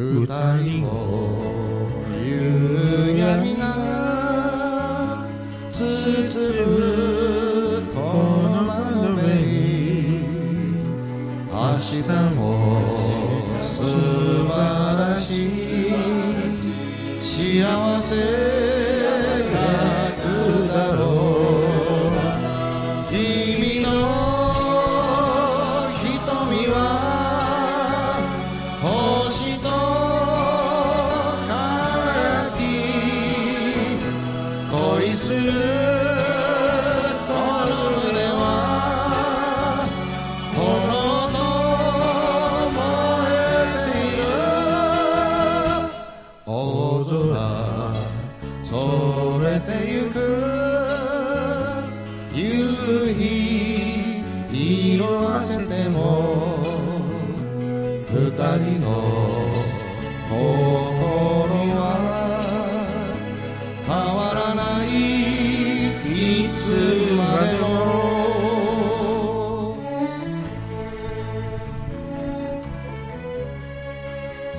二人を夕闇が包むこの窓辺に明日も素晴らしい幸せ。恋するこの胸は炎と燃えている。大空それてゆく。夕日色あせても二人の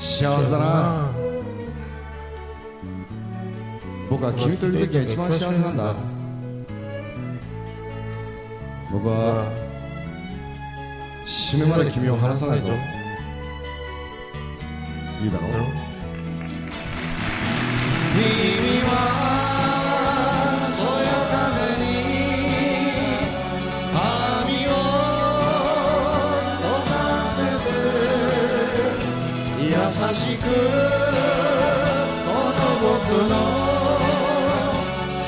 幸せだな。僕は君といる時が一番幸せなんだ。僕は死ぬまで君を離さないぞ。いいだろう。しくこの僕の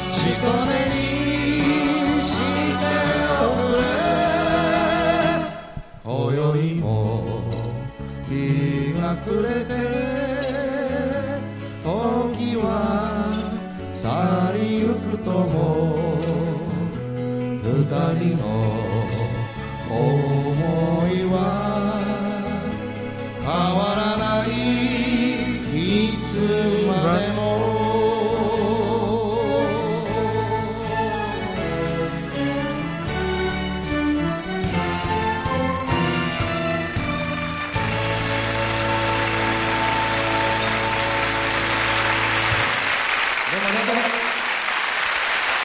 しとねにしておくれ今宵も日が暮れて時は去りゆくとも二人の思いは変わらないいつまでも